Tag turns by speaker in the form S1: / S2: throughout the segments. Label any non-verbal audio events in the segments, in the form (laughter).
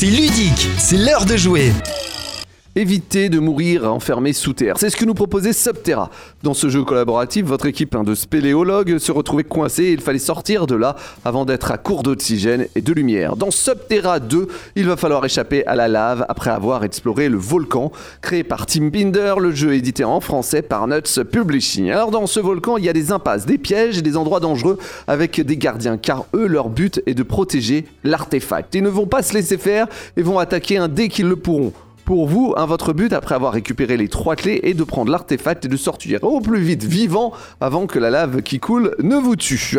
S1: c'est ludique, c'est l'heure de jouer.
S2: Évitez de mourir enfermé sous terre. C'est ce que nous proposait Subterra. Dans ce jeu collaboratif, votre équipe hein, de spéléologues se retrouvait coincée et il fallait sortir de là avant d'être à court d'oxygène et de lumière. Dans Subterra 2, il va falloir échapper à la lave après avoir exploré le volcan. Créé par Tim Binder, le jeu édité en français par Nuts Publishing. Alors dans ce volcan, il y a des impasses, des pièges et des endroits dangereux avec des gardiens car eux, leur but est de protéger l'artefact. Ils ne vont pas se laisser faire et vont attaquer un dès qu'ils le pourront. Pour vous, hein, votre but après avoir récupéré les trois clés est de prendre l'artefact et de sortir au plus vite vivant avant que la lave qui coule ne vous tue.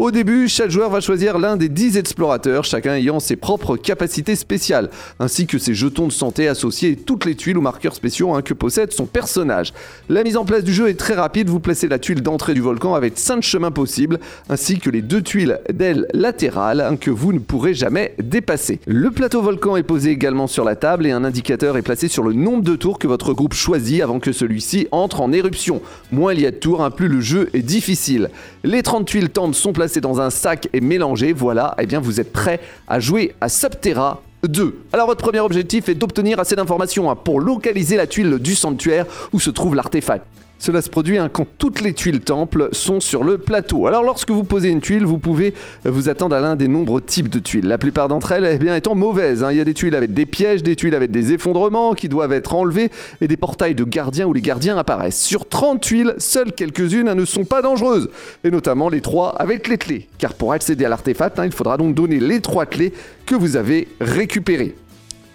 S2: Au début, chaque joueur va choisir l'un des 10 explorateurs, chacun ayant ses propres capacités spéciales, ainsi que ses jetons de santé associés et toutes les tuiles ou marqueurs spéciaux hein, que possède son personnage. La mise en place du jeu est très rapide, vous placez la tuile d'entrée du volcan avec 5 chemins possibles, ainsi que les deux tuiles d'ailes latérales hein, que vous ne pourrez jamais dépasser. Le plateau volcan est posé également sur la table et un indicateur est placé sur le nombre de tours que votre groupe choisit avant que celui-ci entre en éruption. Moins il y a de tours, hein, plus le jeu est difficile. Les 30 tuiles tendent sont placées dans un sac et mélangées. Voilà, et eh bien vous êtes prêt à jouer à Subterra 2. Alors votre premier objectif est d'obtenir assez d'informations hein, pour localiser la tuile du sanctuaire où se trouve l'artefact. Cela se produit hein, quand toutes les tuiles temples sont sur le plateau. Alors lorsque vous posez une tuile, vous pouvez vous attendre à l'un des nombreux types de tuiles. La plupart d'entre elles eh étant mauvaises. Hein. Il y a des tuiles avec des pièges, des tuiles avec des effondrements qui doivent être enlevés et des portails de gardiens où les gardiens apparaissent. Sur 30 tuiles, seules quelques-unes hein, ne sont pas dangereuses. Et notamment les trois avec les clés. Car pour accéder à l'artefact, il faudra donc donner les trois clés que vous avez récupérées.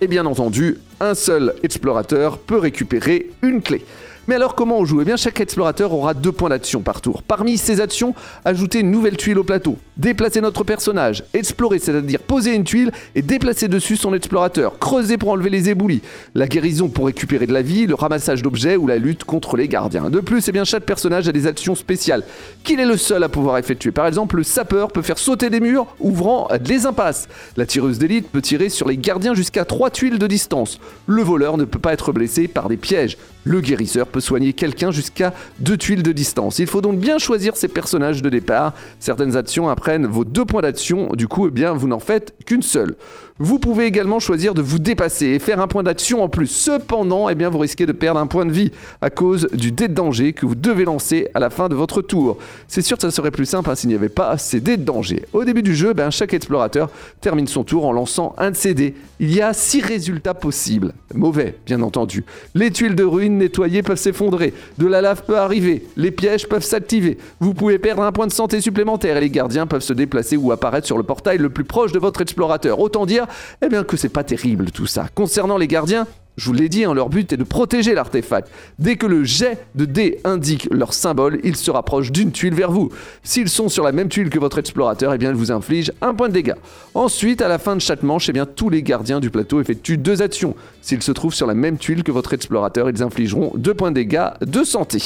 S2: Et bien entendu, un seul explorateur peut récupérer une clé. Mais alors comment on joue? Eh bien chaque explorateur aura deux points d'action par tour. Parmi ces actions, ajouter une nouvelle tuile au plateau, déplacer notre personnage, explorer, c'est-à-dire poser une tuile et déplacer dessus son explorateur, creuser pour enlever les éboulis, la guérison pour récupérer de la vie, le ramassage d'objets ou la lutte contre les gardiens. De plus, eh bien chaque personnage a des actions spéciales qu'il est le seul à pouvoir effectuer. Par exemple, le sapeur peut faire sauter des murs, ouvrant des impasses. La tireuse d'élite peut tirer sur les gardiens jusqu'à 3 tuiles de distance. Le voleur ne peut pas être blessé par des pièges. Le guérisseur peut soigner quelqu'un jusqu'à deux tuiles de distance. Il faut donc bien choisir ses personnages de départ. Certaines actions vos deux points d'action, du coup, eh bien, vous n'en faites qu'une seule. Vous pouvez également choisir de vous dépasser et faire un point d'action en plus. Cependant, eh bien, vous risquez de perdre un point de vie à cause du dé de danger que vous devez lancer à la fin de votre tour. C'est sûr que ça serait plus simple hein, s'il n'y avait pas ces dés de danger. Au début du jeu, ben, chaque explorateur termine son tour en lançant un de ces dés. Il y a six résultats possibles. Mauvais, bien entendu. Les tuiles de ruines nettoyées peuvent s'effondrer. De la lave peut arriver. Les pièges peuvent s'activer. Vous pouvez perdre un point de santé supplémentaire et les gardiens peuvent se déplacer ou apparaître sur le portail le plus proche de votre explorateur. Autant dire eh bien que c'est pas terrible tout ça. Concernant les gardiens, je vous l'ai dit, hein, leur but est de protéger l'artefact. Dès que le jet de dés indique leur symbole, ils se rapprochent d'une tuile vers vous. S'ils sont sur la même tuile que votre explorateur, eh bien, ils vous infligent un point de dégâts. Ensuite, à la fin de chaque manche, eh bien, tous les gardiens du plateau effectuent deux actions. S'ils se trouvent sur la même tuile que votre explorateur, ils infligeront deux points de dégâts de santé.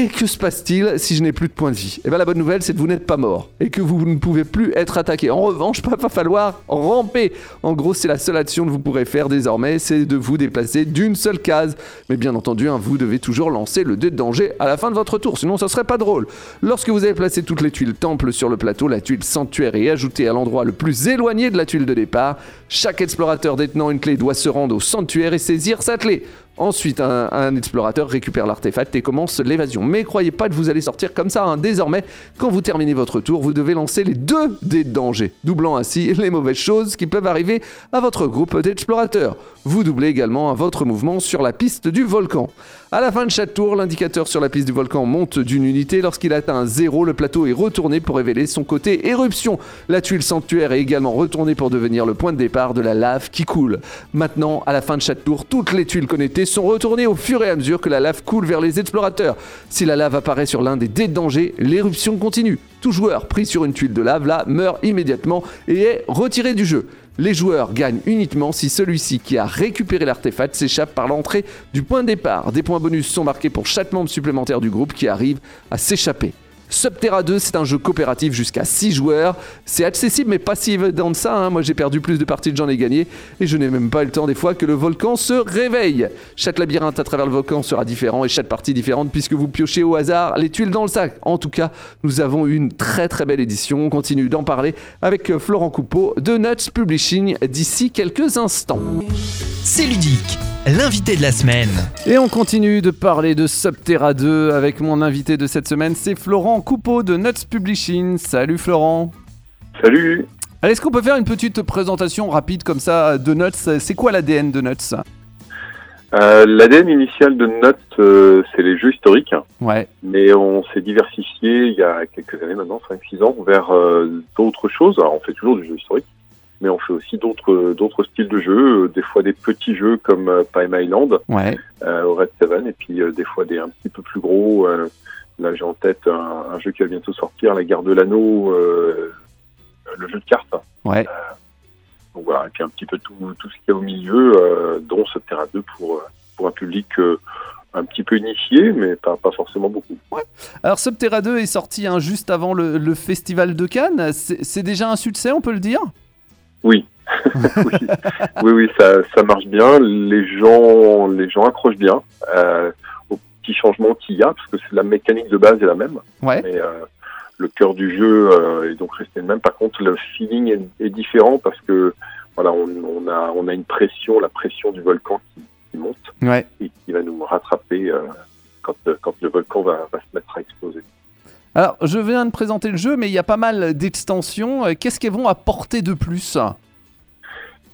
S2: Et que se passe-t-il si je n'ai plus de points de vie? Eh bien la bonne nouvelle c'est que vous n'êtes pas mort et que vous ne pouvez plus être attaqué. En revanche, il (laughs) va falloir ramper. En gros, c'est la seule action que vous pourrez faire désormais, c'est de vous déplacer d'une seule case. Mais bien entendu, hein, vous devez toujours lancer le dé de danger à la fin de votre tour, sinon ça serait pas drôle. Lorsque vous avez placé toutes les tuiles temple sur le plateau, la tuile sanctuaire est ajoutée à l'endroit le plus éloigné de la tuile de départ. Chaque explorateur détenant une clé doit se rendre au sanctuaire et saisir sa clé. Ensuite, un, explorateur récupère l'artefact et commence l'évasion. Mais croyez pas que vous allez sortir comme ça. Hein. Désormais, quand vous terminez votre tour, vous devez lancer les deux dés de danger, doublant ainsi (laughs) les mauvaises choses qui peuvent arriver à votre groupe d'explorateurs. Vous doublez également votre mouvement sur la piste du volcan. À la fin de chaque tour, l'indicateur sur la piste du volcan monte d'une unité. Lorsqu'il atteint 0, le plateau est retourné pour révéler son côté éruption. La tuile sanctuaire est également retournée pour devenir le point de départ de la lave qui coule. Maintenant, à la fin de chaque tour, toutes les tuiles connectées sont retournées au fur et à mesure que la lave coule vers les explorateurs. Si la lave apparaît sur l'un des dés de danger, l'éruption continue. Tout joueur pris sur une tuile de lave là meurt immédiatement et est retiré du jeu. Les joueurs gagnent uniquement si celui-ci qui a récupéré l'artefact s'échappe par l'entrée du point de départ. Des points bonus sont marqués pour chaque membre supplémentaire du groupe qui arrive à s'échapper. Subterra 2, c'est un jeu coopératif jusqu'à 6 joueurs. C'est accessible mais pas si évident de ça. hein. Moi j'ai perdu plus de parties que j'en ai gagné et je n'ai même pas eu le temps des fois que le volcan se réveille. Chaque labyrinthe à travers le volcan sera différent et chaque partie différente puisque vous piochez au hasard les tuiles dans le sac. En tout cas, nous avons une très très belle édition. On continue d'en parler avec euh, Florent Coupeau de Nuts Publishing d'ici quelques instants.
S1: C'est ludique, l'invité de la semaine.
S2: Et on continue de parler de Subterra 2 avec mon invité de cette semaine, c'est Florent Coupeau de Nuts Publishing. Salut Florent.
S3: Salut
S2: Allez, Est-ce qu'on peut faire une petite présentation rapide comme ça de Nuts? C'est quoi l'ADN de Nuts?
S3: Euh, L'ADN initial de Note, euh, c'est les jeux historiques,
S2: Ouais,
S3: mais on s'est diversifié il y a quelques années maintenant, 5-6 ans, vers euh, d'autres choses. Alors on fait toujours du jeu historique, mais on fait aussi d'autres d'autres styles de jeux, des fois des petits jeux comme Pime Island
S2: ouais,
S3: au Red Seven, et puis des fois des un petit peu plus gros. Euh, là j'ai en tête un, un jeu qui va bientôt sortir, La Guerre de l'Anneau, euh, le jeu de cartes.
S2: ouais.
S3: Donc voilà, et puis un petit peu tout, tout ce qu'il y a au milieu, euh, dont ce Terra 2 pour, euh, pour un public euh, un petit peu initié, mais pas, pas forcément beaucoup.
S2: Alors Subterra 2 est sorti hein, juste avant le, le festival de Cannes. C'est déjà un succès, on peut le dire?
S3: Oui, (laughs) oui, oui, oui, ça, ça marche bien. Les gens, les gens accrochent bien euh, petits changements qu'il y a, parce que c'est la mécanique de base est la même,
S2: Ouais,
S3: mais euh, le cœur du jeu euh, est donc resté le même. Par contre, le feeling est, est différent parce que voilà, on, on a, on a une pression, la pression du volcan qui, qui monte.
S2: ouais.
S3: et qui va nous rattraper euh, quand, quand le volcan va, va se mettre à exploser.
S2: Alors, je viens de présenter le jeu, mais il y a pas mal d'extensions. Qu'est-ce qu'elles vont apporter de plus?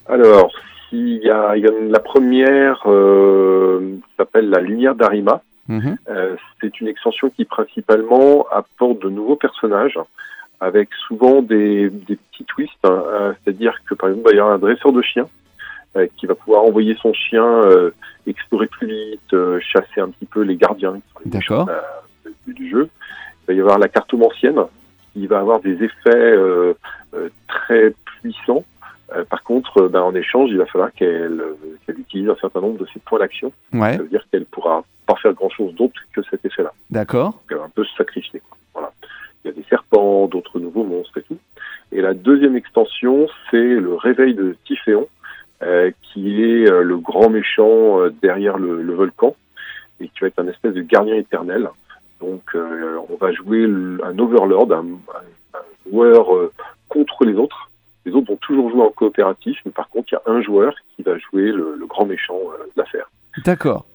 S3: Alors, s'il y a, il y a la première euh, s'appelle la lumière d'Arima.
S2: Mhm.
S3: Euh, c'est une extension qui principalement apporte de nouveaux personnages avec souvent des, des petits twists. hein. Euh, C'est-à-dire que par exemple, il y a un dresseur de chiens euh, qui va pouvoir envoyer son chien euh, explorer plus vite, chasser un petit peu les gardiens qui sont les du- jeu. Il va y avoir la cartomancienne qui va avoir des effets très puissants. Euh, par contre, euh, ben, en échange, il va falloir qu'elle euh, qu'elle utilise un certain nombre de ses points d'action.
S2: Ouais,
S3: Ça veut dire qu'elle pourra pas faire grand-chose d'autre que cet effet-là.
S2: d'accord.
S3: Elle va un peu se sacrifier. quoi. Voilà. Il y a des serpents, d'autres nouveaux monstres et tout. Et la deuxième extension, c'est le réveil de Typhéon, euh, qui est euh, le grand méchant euh, derrière le, le volcan et qui va être un espèce de gardien éternel. Donc, euh, on va jouer un overlord, un, un- un joueur euh, contre les autres. Les autres vont toujours jouer en coopératif, mais par contre, il y a un joueur qui va jouer le, le grand méchant euh, de l'affaire.
S2: D'accord.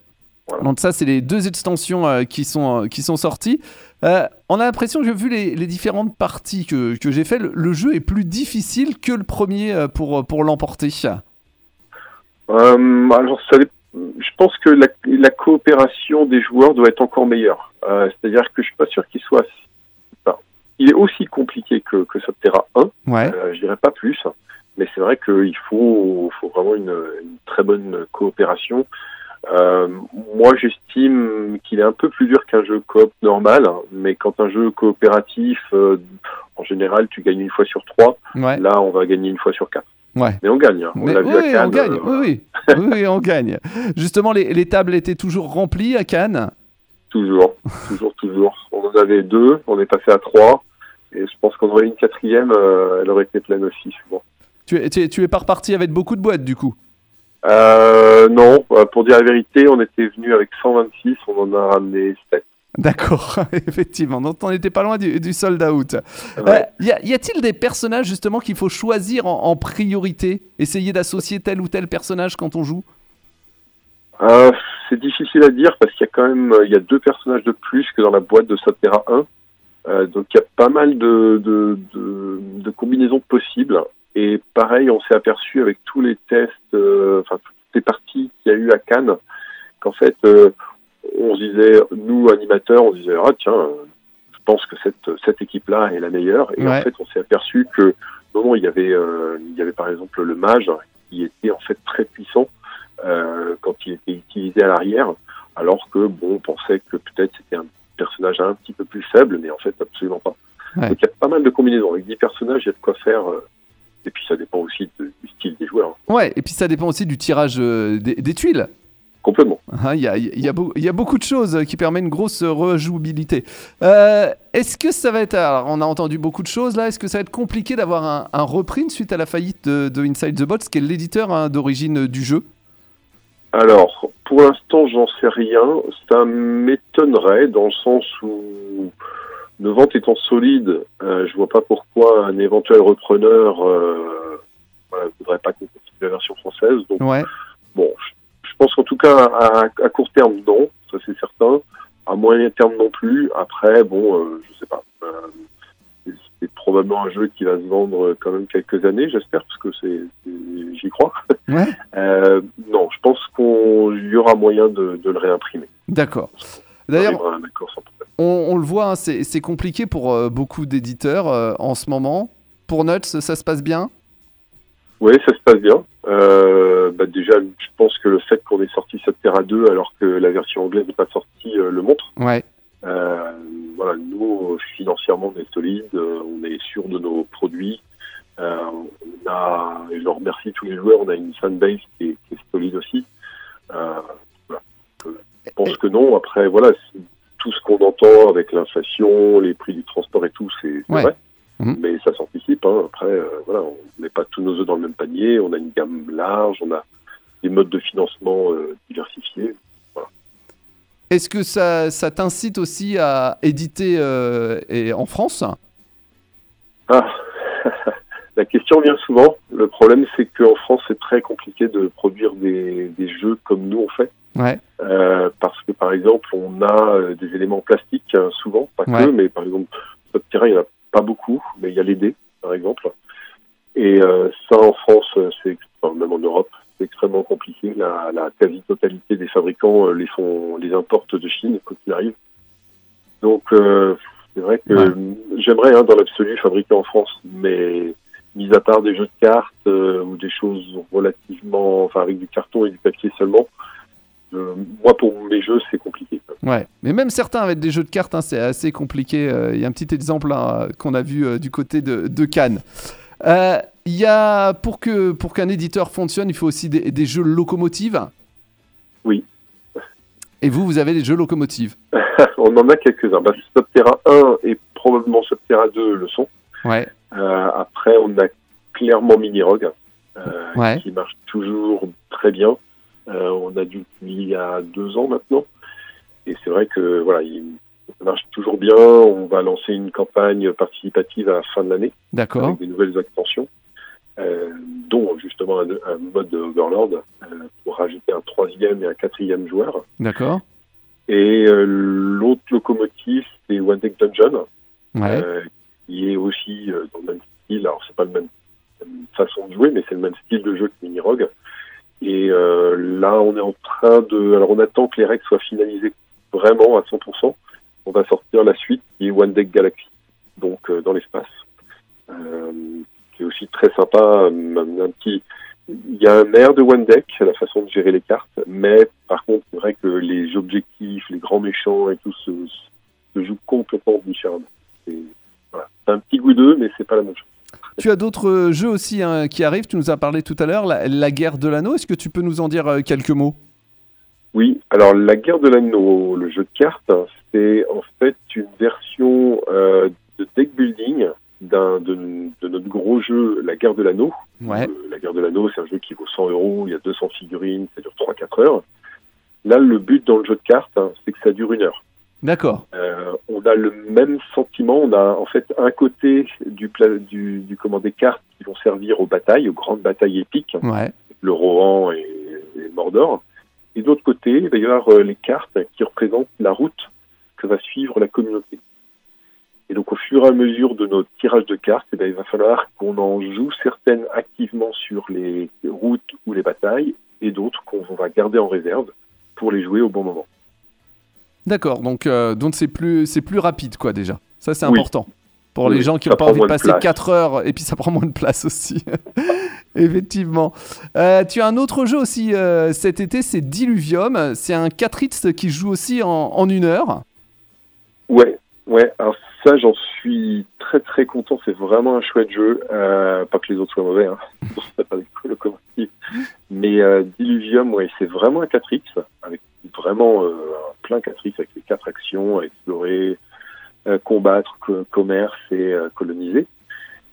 S3: Voilà.
S2: Donc ça, c'est les deux extensions euh, qui, sont, euh, qui sont sorties. Euh, on a l'impression, j'ai vu les, les différentes parties que, que j'ai fait, le, le jeu est plus difficile que le premier pour, pour l'emporter.
S3: Euh, alors, ça je pense que la, la coopération des joueurs doit être encore meilleure. C'est-à-dire que je suis pas sûr qu'il soit. Il est aussi compliqué que, que Subterra 1,
S2: Ouais,
S3: euh, je dirais pas plus, mais c'est vrai qu'il faut, faut vraiment une, une très bonne coopération. Euh, moi, j'estime qu'il est un peu plus dur qu'un jeu coop normal, mais quand un jeu coopératif, euh, en général, tu gagnes une fois sur trois.
S2: ouais,
S3: Là, on va gagner une fois sur quatre.
S2: ouais.
S3: Mais on gagne. hein. On
S2: Mais oui,
S3: vu à
S2: oui,
S3: Cannes.
S2: on gagne.
S3: euh,
S2: Oui, oui. oui, oui, on gagne. Justement, les, les tables étaient toujours remplies à Cannes.
S3: Toujours, toujours, toujours. On en avait deux, on est passé à trois, et je pense qu'on aurait une quatrième, euh, elle aurait été pleine aussi, souvent.
S2: Tu, es- tu, es- tu es pas reparti avec beaucoup de boîtes, du coup?
S3: Euh, non, euh, pour dire la vérité, on était venu avec 126, on en a ramené 7.
S2: D'accord, (laughs) effectivement. Donc, on n'était pas loin du, du sold out.
S3: Ouais.
S2: Euh, y a-t-il des personnages justement qu'il faut choisir en, en priorité? Essayer d'associer tel ou tel personnage quand on joue?
S3: Euh, c'est difficile à dire parce qu'il y a quand même il y a deux personnages de plus que dans la boîte de Subterra 1. Euh, donc il y a pas mal de, de, de, de combinaisons possibles. Et pareil, on s'est aperçu avec tous les tests, euh, enfin toutes les parties qu'il y a eu à Cannes, qu'en fait, euh, on se disait, nous animateurs, on se disait, ah tiens, je pense que cette, cette équipe-là est la meilleure. Et
S2: Ouais.
S3: en fait, on s'est aperçu que non, non, il y avait, il y avait par exemple le mage qui était en fait très puissant quand il était utilisé à l'arrière, alors que bon, on pensait que peut-être c'était un personnage un petit peu plus faible, mais en fait absolument pas.
S2: Ouais.
S3: Donc il y a pas mal de combinaisons. Avec 10 personnages, il y a de quoi faire. euh, et puis ça dépend aussi de- du style des joueurs.
S2: Ouais, et puis ça dépend aussi du tirage euh, des, des tuiles.
S3: Complètement.
S2: Il y, a, il y a beau- il y a beaucoup de choses qui permettent une grosse rejouabilité. Euh, Est-ce que ça va être. Alors, on a entendu beaucoup de choses là. Est-ce que ça va être compliqué d'avoir un, un reprint suite à la faillite de, de Inside the Box, qui est l'éditeur hein, d'origine du jeu?
S3: Alors, pour l'instant, j'en sais rien. Ça m'étonnerait dans le sens où nos ventes étant solides, euh, je vois pas pourquoi un éventuel repreneur euh, voilà, voudrait pas qu'on continue la version française. Donc,
S2: Ouais.
S3: bon, je, je pense qu'en tout cas, à, à court terme, non, ça c'est certain. À moyen terme non plus. Après, bon, euh, je sais pas. Euh, c'est- probablement un jeu qui va se vendre quand même quelques années, j'espère, parce que c'est, j'y crois.
S2: Ouais. (laughs)
S3: Euh, non, je pense qu'il y aura moyen de, de le réimprimer.
S2: D'accord. D'ailleurs, on, on le voit, hein, c'est compliqué pour euh, beaucoup d'éditeurs euh, en ce moment. Pour Nuts, ça se passe bien?
S3: Oui, ça se passe bien. Euh, bah déjà, je pense que le fait qu'on ait sorti Subterra 2 alors que la version anglaise n'est pas sortie euh, le montre.
S2: Ouais.
S3: Euh, voilà, nous, financièrement, on est solide, euh, on est sûr de nos produits. Euh, on a, et je remercie tous les joueurs, on a une fanbase qui est, qui est solide aussi. Euh, voilà. Je pense que non. Après, voilà, tout ce qu'on entend avec l'inflation, les prix du transport et tout, c'est
S2: Ouais.
S3: vrai.
S2: Mhm.
S3: Mais ça s'anticipe. Hein. Après, euh, voilà, on met pas tous nos œufs dans le même panier. On a une gamme large, on a des modes de financement diversifiés.
S2: Est-ce que ça, ça t'incite aussi à éditer euh, et en France?
S3: Ah, (laughs) la question vient souvent. Le problème, c'est qu'en France, c'est très compliqué de produire des, des jeux comme nous on fait.
S2: Ouais.
S3: Euh, parce que, par exemple, on a euh, des éléments plastiques, hein, souvent, pas
S2: Ouais.
S3: que, mais par exemple, sur le terrain, il n'y en a pas beaucoup, mais il y a les dés, par exemple. Et euh, ça, en France, c'est enfin, même en Europe, extrêmement compliqué. La, la quasi-totalité des fabricants euh, les font, les importent de Chine, quoi qu'il arrive. Donc, euh, c'est vrai que
S2: Ouais.
S3: j'aimerais, hein, dans l'absolu, fabriquer en France, mais mis à part des jeux de cartes euh, ou des choses relativement, enfin, avec du carton et du papier seulement, euh, moi, pour mes jeux, c'est compliqué.
S2: Ouais. Mais même certains avec des jeux de cartes, hein, c'est assez compliqué. Il y a un petit exemple hein, qu'on a vu du côté de, de Cannes. Il y a pour que pour qu'un éditeur fonctionne, il faut aussi des, des jeux locomotives.
S3: Oui.
S2: Et vous, vous avez des jeux locomotives. (laughs)
S3: On en a quelques-uns. Bah, Subterra 1 et probablement Subterra 2 le sont.
S2: Ouais.
S3: Euh, après, on a clairement Mini Rogue, euh,
S2: Ouais.
S3: qui marche toujours très bien. Euh, on a dû il y a deux ans maintenant. Et c'est vrai que voilà, il ça marche toujours bien. On va lancer une campagne participative à la fin de l'année
S2: D'accord.
S3: avec des nouvelles extensions, dont justement un, un mode Overlord euh, pour rajouter un troisième et un quatrième joueur.
S2: D'accord.
S3: Et euh, l'autre locomotive, c'est One Deck Dungeon,
S2: Ouais.
S3: euh, qui est aussi euh, dans le même style. Alors, c'est pas le même façon de jouer, mais c'est le même style de jeu que Mini Rogue. Et euh, là, on est en train de. Alors, on attend que les règles soient finalisées vraiment à 100%. On va sortir la suite qui est One Deck Galaxy, donc euh, dans l'espace, euh, qui est aussi très sympa. euh, Un petit. Il y a un air de One Deck, la façon de gérer les cartes, mais par contre, c'est vrai que les objectifs, les grands méchants et tout se, se jouent complètement différemment. C'est voilà. Un petit goût d'eux, mais c'est pas la même chose.
S2: Tu as d'autres euh, jeux aussi hein, qui arrivent. Tu nous as parlé tout à l'heure, la, la guerre de l'anneau. Est-ce que tu peux nous en dire euh, quelques mots?
S3: Oui, alors la guerre de l'anneau, le jeu de cartes, hein, c'est en fait une version euh, de deck building d'un de, de notre gros jeu, la guerre de l'anneau.
S2: Ouais.
S3: Euh, la guerre de l'anneau, c'est un jeu qui vaut 100 euros, il y a 200 figurines, ça dure 3-4 heures. Là, le but dans le jeu de cartes, hein, c'est que ça dure une heure.
S2: D'accord.
S3: Euh, on a le même sentiment. On a en fait un côté du, du, du comment des cartes qui vont servir aux batailles, aux grandes batailles épiques,
S2: Ouais.
S3: le Rohan et, et Mordor. Et de l'autre côté, il va y avoir euh, les cartes qui représentent la route que va suivre la communauté. Et donc, au fur et à mesure de notre tirage de cartes, eh ben, il va falloir qu'on en joue certaines activement sur les routes ou les batailles, et d'autres qu'on va garder en réserve pour les jouer au bon moment.
S2: D'accord. Donc euh, donc c'est plus c'est plus rapide quoi déjà. Ça c'est
S3: Oui.
S2: important pour
S3: Oui,
S2: les gens qui n'ont pas envie de passer
S3: place.
S2: 4 heures et puis ça prend moins de place aussi. (laughs) Effectivement. Euh, tu as un autre jeu aussi euh, cet été, c'est Diluvium. C'est un 4 hits qui joue aussi en, en une heure.
S3: Ouais, ouais. Alors ça, j'en suis très très content. C'est vraiment un chouette jeu. Euh, pas que les autres soient mauvais, hein. (laughs) pas. Mais euh, Diluvium, ouais, c'est vraiment un 4X avec vraiment euh, plein 4X avec les quatre actions explorer, euh, combattre, co- commerce et coloniser.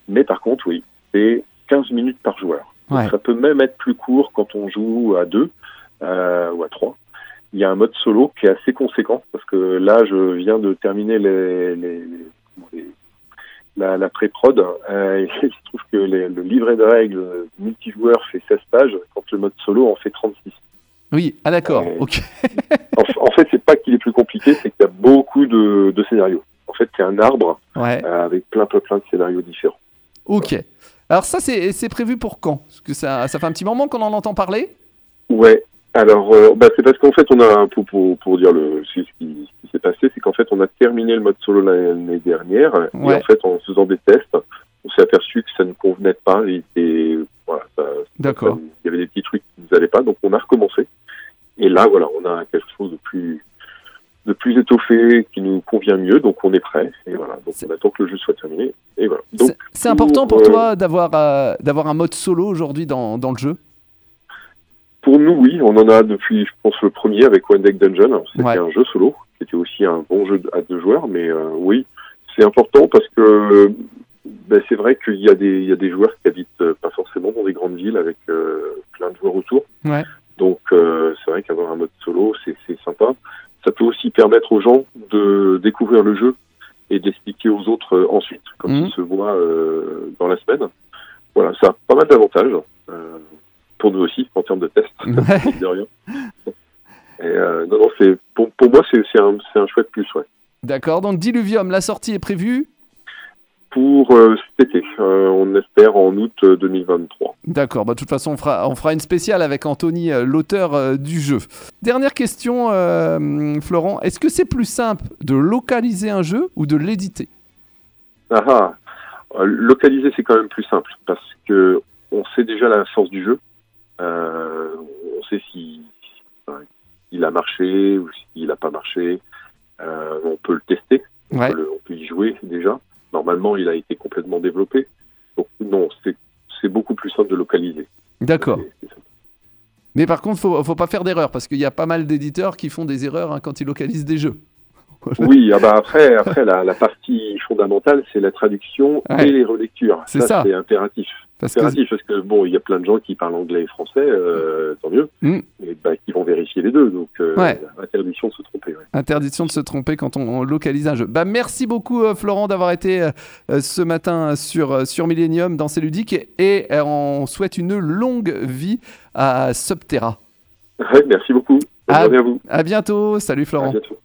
S3: Mais par contre, oui, c'est 15 minutes par joueur. Donc. Ça peut même être plus court quand on joue à deux ou à trois. Il y a un mode solo qui est assez conséquent parce que là, je viens de terminer les- la, la pré-prod. Euh, et (laughs) il se trouve que les- le livret de règles multijoueur fait 16 pages quand le mode solo en fait 36.
S2: Oui, ah d'accord,
S3: Ouais.
S2: ok. (laughs)
S3: En, en fait, c'est pas qu'il est plus compliqué, c'est qu'il y a beaucoup de, de scénarios. En fait, c'est un arbre
S2: Ouais,
S3: euh, avec plein, plein, plein de scénarios différents.
S2: ok. Alors ça, c'est c'est prévu pour quand? Parce que ça, ça fait un petit moment qu'on en entend parler?
S3: Ouais. Alors, euh, bah, c'est parce qu'en fait, on a pour, pour, pour dire le ce qui, ce qui s'est passé, c'est qu'en fait, on a terminé le mode solo l'année dernière
S2: Ouais.
S3: et en fait, en faisant des tests, on s'est aperçu que ça ne convenait pas et, et voilà,
S2: D'accord.
S3: il y avait des petits trucs qui ne allaient pas, donc on a recommencé. Et là, voilà, on a quelque chose de plus de plus étoffé qui nous convient mieux, donc on est prêt. Et voilà, donc on attend que le jeu soit terminé. Et voilà.
S2: C'est- important pour
S3: pour, euh,
S2: toi d'avoir euh, d'avoir un mode solo aujourd'hui dans, dans le jeu?
S3: Pour nous, oui, on en a depuis, je pense, le premier avec One Deck Dungeon. C'était
S2: Ouais.
S3: un jeu solo, qui était aussi un bon jeu à deux joueurs, mais euh, oui, c'est important parce que ben, c'est vrai qu'il y, a des- il y a des joueurs qui habitent euh, pas forcément dans des grandes villes avec euh, plein de joueurs autour.
S2: Ouais.
S3: Donc euh, c'est vrai qu'avoir un mode solo, c'est c'est sympa. Ça peut aussi permettre aux gens de découvrir le jeu et d'expliquer aux autres euh, ensuite, quand
S2: Mhm.
S3: ils se voient euh, dans la semaine. Voilà, ça a pas mal d'avantages. Pour nous aussi, en termes de tests, (laughs)
S2: Ouais.
S3: Et euh, non, non, c'est pour, pour moi, c'est c'est un, c'est un chouette plus, ouais.
S2: D'accord, donc Diluvium, la sortie est prévue
S3: Pour euh, cet été, euh, on espère en août euh, 2023.
S2: D'accord, bah, de toute façon, on fera, on fera une spéciale avec Anthony, l'auteur du jeu. Dernière question, Florent. Est-ce que c'est plus simple de localiser un jeu ou de l'éditer?
S3: Ah, ah. Localiser, c'est quand même plus simple parce que on sait déjà la force du jeu. Euh, on sait si, enfin, il a marché ou s'il n'a pas marché. Euh, on peut le tester, on, peut le- on peut y jouer déjà. Normalement, il a été complètement développé. Donc non, c'est beaucoup plus simple de localiser.
S2: D'accord. Mais par contre, faut, faut pas faire d'erreur parce qu'il y a pas mal d'éditeurs qui font des erreurs hein, quand ils localisent des jeux. (laughs)
S3: Oui, ah bah après, après la, la partie fondamentale, c'est la traduction
S2: Ouais.
S3: et les relectures.
S2: C'est ça.
S3: c'est impératif.
S2: Parce que
S3: Impératif parce que bon, il y a plein de gens qui parlent anglais et français, euh, tant mieux,
S2: Mm.
S3: et bah, qui vont vérifier les deux. Donc, euh,
S2: Ouais.
S3: interdiction de se tromper. ouais.
S2: interdiction de se tromper quand on, on localise un jeu. Bah, merci beaucoup, euh, Florent, d'avoir été ce matin sur, sur Millennium dans C'est ludique et, et, on souhaite une longue vie à Subterra.
S3: Ouais, merci beaucoup. Bonne
S2: Ah.
S3: journée à vous.
S2: À bientôt. Salut,
S3: À
S2: Florent.
S3: bientôt.